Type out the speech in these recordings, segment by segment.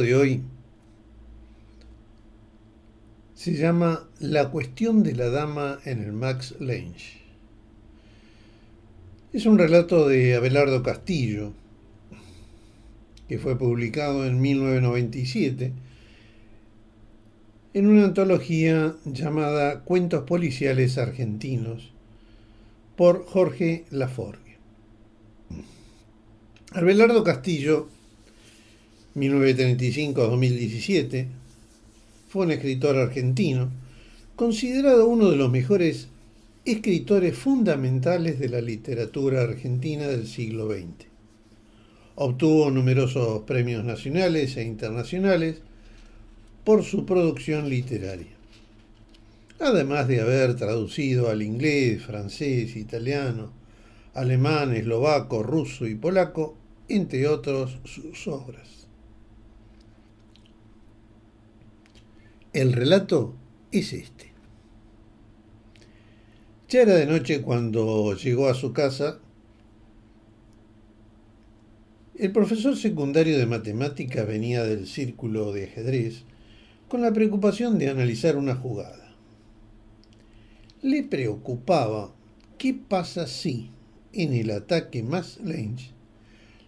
De hoy se llama La cuestión de la dama en el Max Lange. Es un relato de Abelardo Castillo, que fue publicado en 1997 en una antología llamada Cuentos Policiales Argentinos por Jorge Laforgue. Abelardo Castillo, 1935-2017, fue un escritor argentino, considerado uno de los mejores escritores fundamentales de la literatura argentina del siglo XX. Obtuvo numerosos premios nacionales e internacionales por su producción literaria, además de haber traducido al inglés, francés, italiano, alemán, eslovaco, ruso y polaco, entre otros sus obras. El relato es este. Ya era de noche cuando llegó a su casa. El profesor secundario de matemática venía del círculo de ajedrez con la preocupación de analizar una jugada. Le preocupaba qué pasa si, en el ataque más Lange,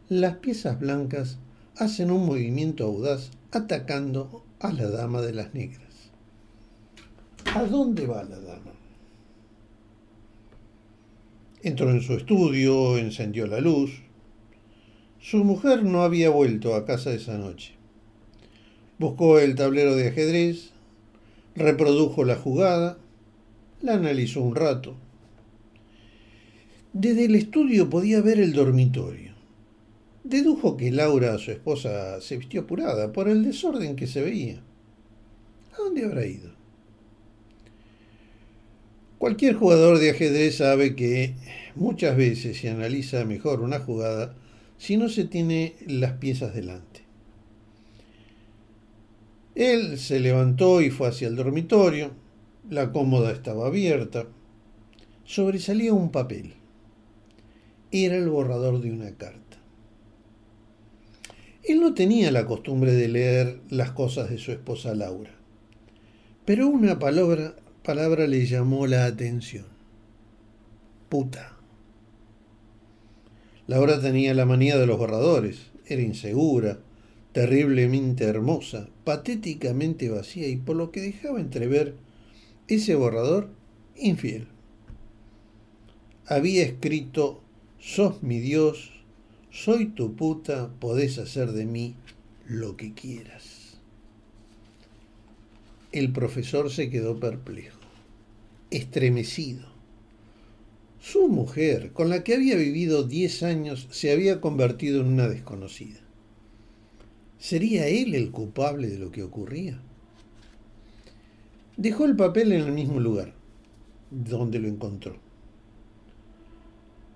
las piezas blancas hacen un movimiento audaz atacando a la dama de las negras. ¿A dónde va la dama? Entró en su estudio, encendió la luz. Su mujer no había vuelto a casa esa noche. Buscó el tablero de ajedrez, reprodujo la jugada, la analizó un rato. Desde el estudio podía ver el dormitorio. Dedujo que Laura, su esposa, se vistió apurada por el desorden que se veía. ¿A dónde habrá ido? Cualquier jugador de ajedrez sabe que muchas veces se analiza mejor una jugada si no se tiene las piezas delante. Él se levantó y fue hacia el dormitorio. La cómoda estaba abierta. Sobresalía un papel. Era el borrador de una carta. Él no tenía la costumbre de leer las cosas de su esposa Laura, pero una palabra, le llamó la atención. Puta. Laura tenía la manía de los borradores, era insegura, terriblemente hermosa, patéticamente vacía y por lo que dejaba entrever ese borrador infiel. Había escrito, sos mi Dios, soy tu puta, podés hacer de mí lo que quieras. El profesor se quedó perplejo, estremecido. Su mujer, con la que había vivido diez años, se había convertido en una desconocida. ¿Sería él el culpable de lo que ocurría? Dejó el papel en el mismo lugar donde lo encontró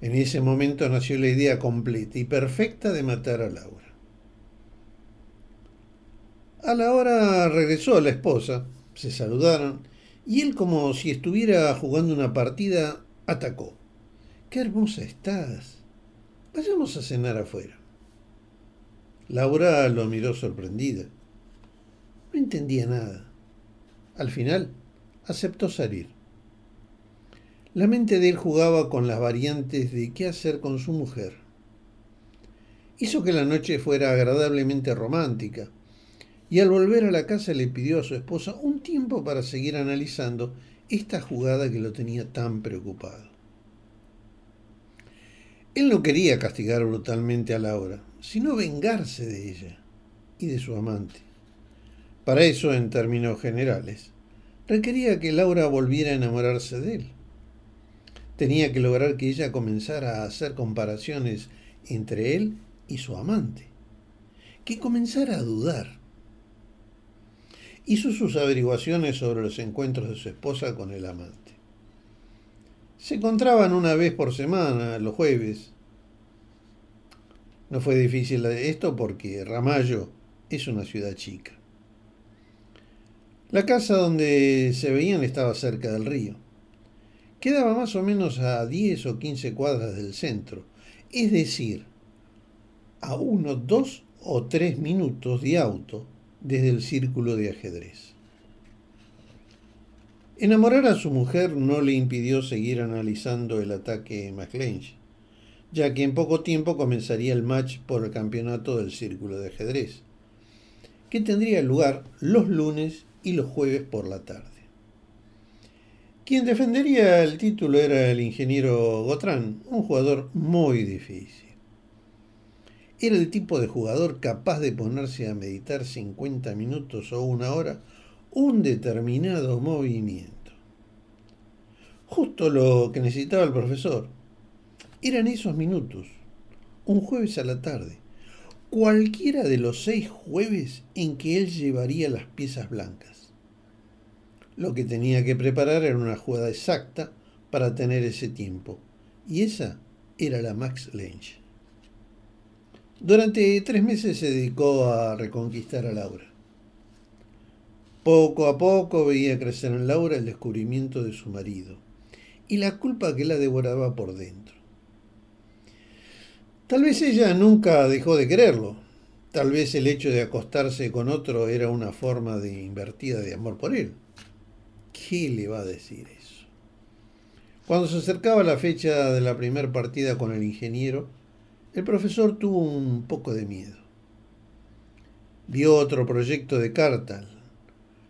en ese momento nació la idea completa y perfecta de matar a Laura. A la hora regresó la esposa, se saludaron y él como si estuviera jugando una partida atacó. ¡Qué hermosa estás! Vayamos a cenar afuera. Laura lo miró sorprendida. No entendía nada. Al final aceptó salir. La mente de él jugaba con las variantes de qué hacer con su mujer. Hizo que la noche fuera agradablemente romántica, y al volver a la casa le pidió a su esposa un tiempo para seguir analizando esta jugada que lo tenía tan preocupado. Él no quería castigar brutalmente a Laura, sino vengarse de ella y de su amante. Para eso, en términos generales, requería que Laura volviera a enamorarse de él tenía que lograr que ella comenzara a hacer comparaciones entre él y su amante, que comenzara a dudar. Hizo sus averiguaciones sobre los encuentros de su esposa con el amante. Se encontraban una vez por semana, los jueves. No fue difícil esto porque Ramallo es una ciudad chica. La casa donde se veían estaba cerca del río. Quedaba más o menos a 10 o 15 cuadras del centro, es decir, a uno, dos o tres minutos de auto desde el círculo de ajedrez. Enamorar a su mujer no le impidió seguir analizando el ataque McLange, ya que en poco tiempo comenzaría el match por el campeonato del círculo de ajedrez, que tendría lugar los lunes y los jueves por la tarde. Quien defendería el título era el ingeniero Gotran, un jugador muy difícil. Era el tipo de jugador capaz de ponerse a meditar 50 minutos o una hora un determinado movimiento. Justo lo que necesitaba el profesor. Eran esos minutos, un jueves a la tarde, cualquiera de los seis jueves en que él llevaría las piezas blancas. Lo que tenía que preparar era una jugada exacta para tener ese tiempo, y esa era la Max Lynch. Durante tres meses se dedicó a reconquistar a Laura. Poco a poco veía crecer en Laura el descubrimiento de su marido y la culpa que la devoraba por dentro. Tal vez ella nunca dejó de quererlo. Tal vez el hecho de acostarse con otro era una forma de invertida de amor por él. ¿Qué le va a decir eso? Cuando se acercaba la fecha de la primera partida con el ingeniero, el profesor tuvo un poco de miedo. Vio otro proyecto de Cartal,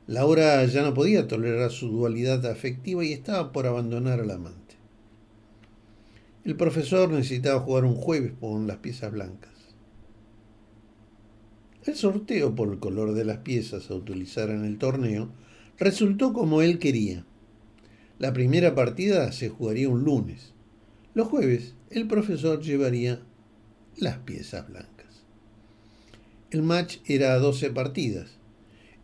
Laura ya no podía tolerar su dualidad afectiva y estaba por abandonar al amante. El profesor necesitaba jugar un jueves con las piezas blancas. El sorteo por el color de las piezas a utilizar en el torneo resultó como él quería. La primera partida se jugaría un lunes. Los jueves el profesor llevaría las piezas blancas. El match era a 12 partidas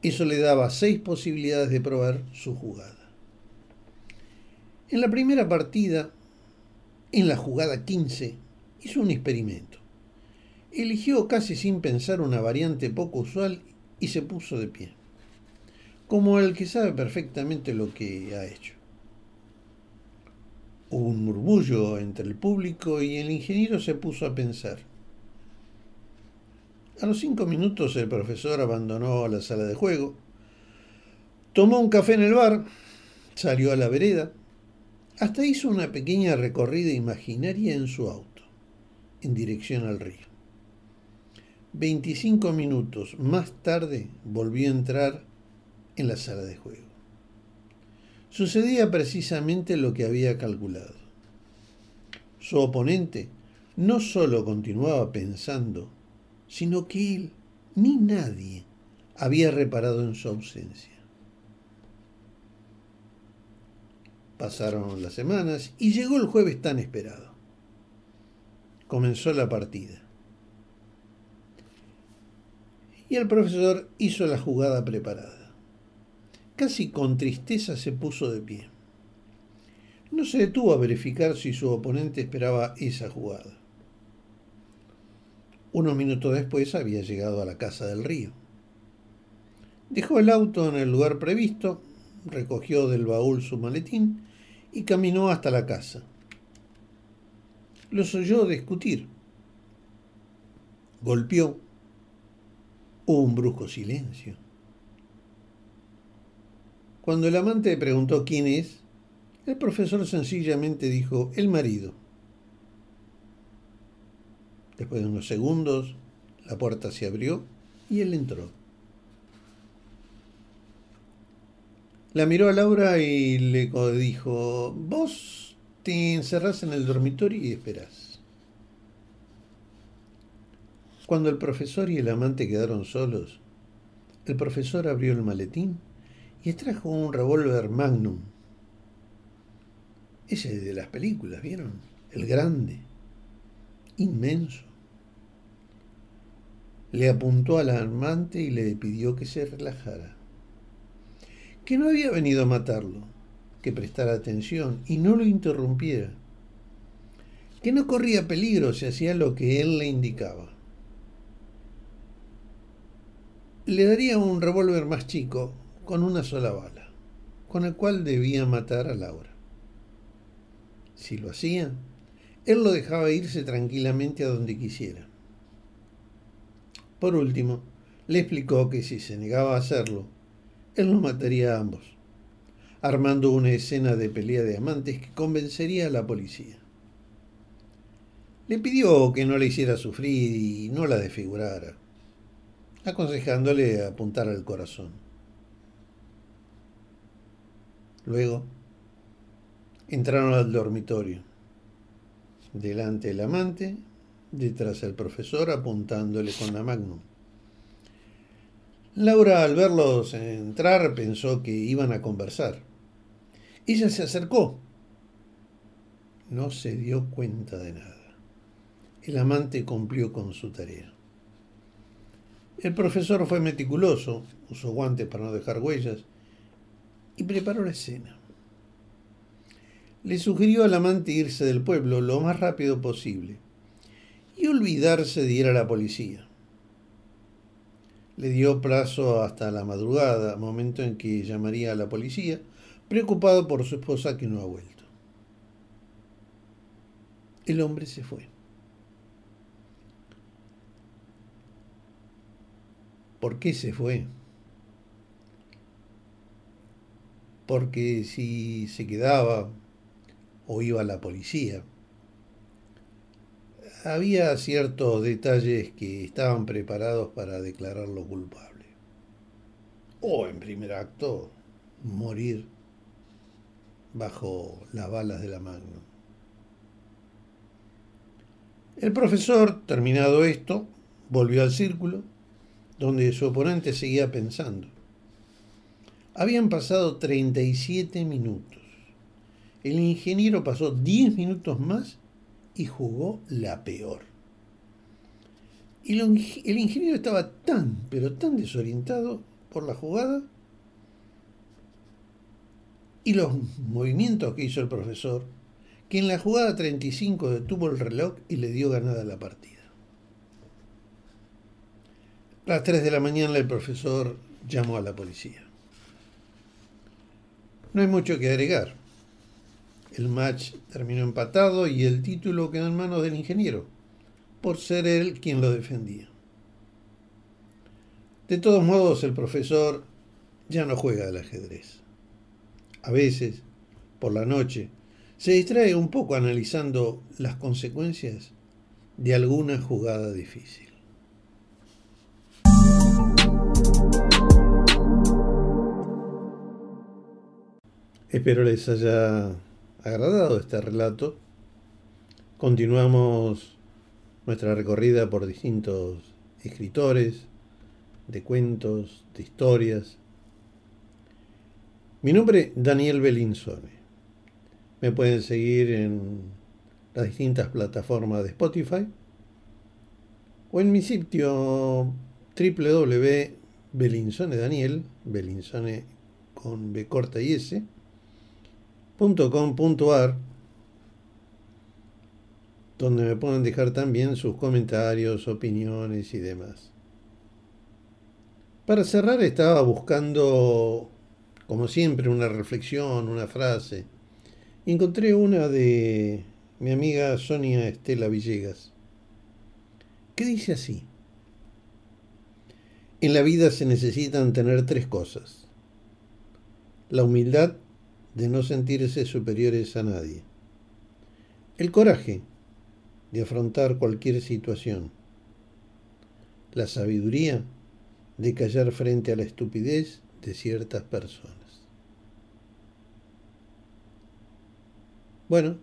eso le daba seis posibilidades de probar su jugada. En la primera partida, en la jugada 15, hizo un experimento. Eligió casi sin pensar una variante poco usual y se puso de pie, como el que sabe perfectamente lo que ha hecho. Hubo un murmullo entre el público y el ingeniero se puso a pensar. A los cinco minutos el profesor abandonó la sala de juego, tomó un café en el bar, salió a la vereda, hasta hizo una pequeña recorrida imaginaria en su auto, en dirección al río. Veinticinco minutos más tarde volvió a entrar en la sala de juego. Sucedía precisamente lo que había calculado. Su oponente no solo continuaba pensando sino que él ni nadie había reparado en su ausencia. Pasaron las semanas y llegó el jueves tan esperado. Comenzó la partida. Y el profesor hizo la jugada preparada. Casi con tristeza se puso de pie. No se detuvo a verificar si su oponente esperaba esa jugada. Unos minutos después había llegado a la casa del río. Dejó el auto en el lugar previsto, recogió del baúl su maletín y caminó hasta la casa. Los oyó discutir. Golpeó. Hubo un brusco silencio. Cuando el amante preguntó quién es, el profesor sencillamente dijo, el marido. Después de unos segundos, la puerta se abrió y él entró. La miró a Laura y le dijo, vos te encerrás en el dormitorio y esperás. Cuando el profesor y el amante quedaron solos, el profesor abrió el maletín y extrajo un revólver Magnum. Ese de las películas, ¿vieron? El grande, inmenso le apuntó al amante y le pidió que se relajara, que no había venido a matarlo, que prestara atención y no lo interrumpiera, que no corría peligro si hacía lo que él le indicaba. Le daría un revólver más chico, con una sola bala, con el cual debía matar a Laura. Si lo hacía, él lo dejaba irse tranquilamente a donde quisiera Por último, le explicó que si se negaba a hacerlo, él los mataría a ambos, armando una escena de pelea de amantes que convencería a la policía. Le pidió que no le hiciera sufrir y no la desfigurara, aconsejándole apuntar al corazón. Luego, entraron al dormitorio. Delante el amante, detrás el profesor apuntándole con la magnum. Laura al verlos entrar pensó que iban a conversar. Ella se acercó. No se dio cuenta de nada. El amante cumplió con su tarea. El profesor fue meticuloso, usó guantes para no dejar huellas y preparó la escena. Le sugirió al amante irse del pueblo lo más rápido posible y olvidarse de ir a la policía. Le dio plazo hasta la madrugada, momento en que llamaría a la policía, preocupado por su esposa que no ha vuelto. El hombre se fue. ¿Por qué se fue? Porque si se quedaba o iba la policía, había ciertos detalles que estaban preparados para declararlo culpable. O en primer acto, morir bajo las balas de la Magnum. El profesor, terminado esto, volvió al círculo, donde su oponente seguía pensando. Habían pasado 37 minutos. El ingeniero pasó 10 minutos más y jugó la peor. Y el ingeniero estaba tan, pero tan desorientado por la jugada y los movimientos que hizo el profesor, que en la jugada 35 detuvo el reloj y le dio ganada la partida. A las 3 de la mañana el profesor llamó a la policía. No hay mucho que agregar. El match terminó empatado y el título quedó en manos del ingeniero, por ser él quien lo defendía. De todos modos, el profesor ya no juega al ajedrez. A veces, por la noche, se distrae un poco analizando las consecuencias de alguna jugada difícil. Espero les haya agradado este relato. Continuamos nuestra recorrida por distintos escritores, de cuentos, de historias. Mi nombre es Daniel Belinsone. Me pueden seguir en las distintas plataformas de Spotify o en mi sitio www.belinsonedaniel, Belinsone con B corta y S, .com.ar donde me pueden dejar también sus comentarios, opiniones y demás. Para cerrar estaba buscando, como siempre, una reflexión, una frase. Encontré una de mi amiga Sonia Estela Villegas, que dice así. En la vida se necesitan tener tres cosas. La humildad, de no sentirse superiores a nadie. El coraje de afrontar cualquier situación. La sabiduría de callar frente a la estupidez de ciertas personas. Bueno,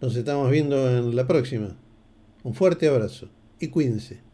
nos estamos viendo en la próxima. Un fuerte abrazo y cuídense.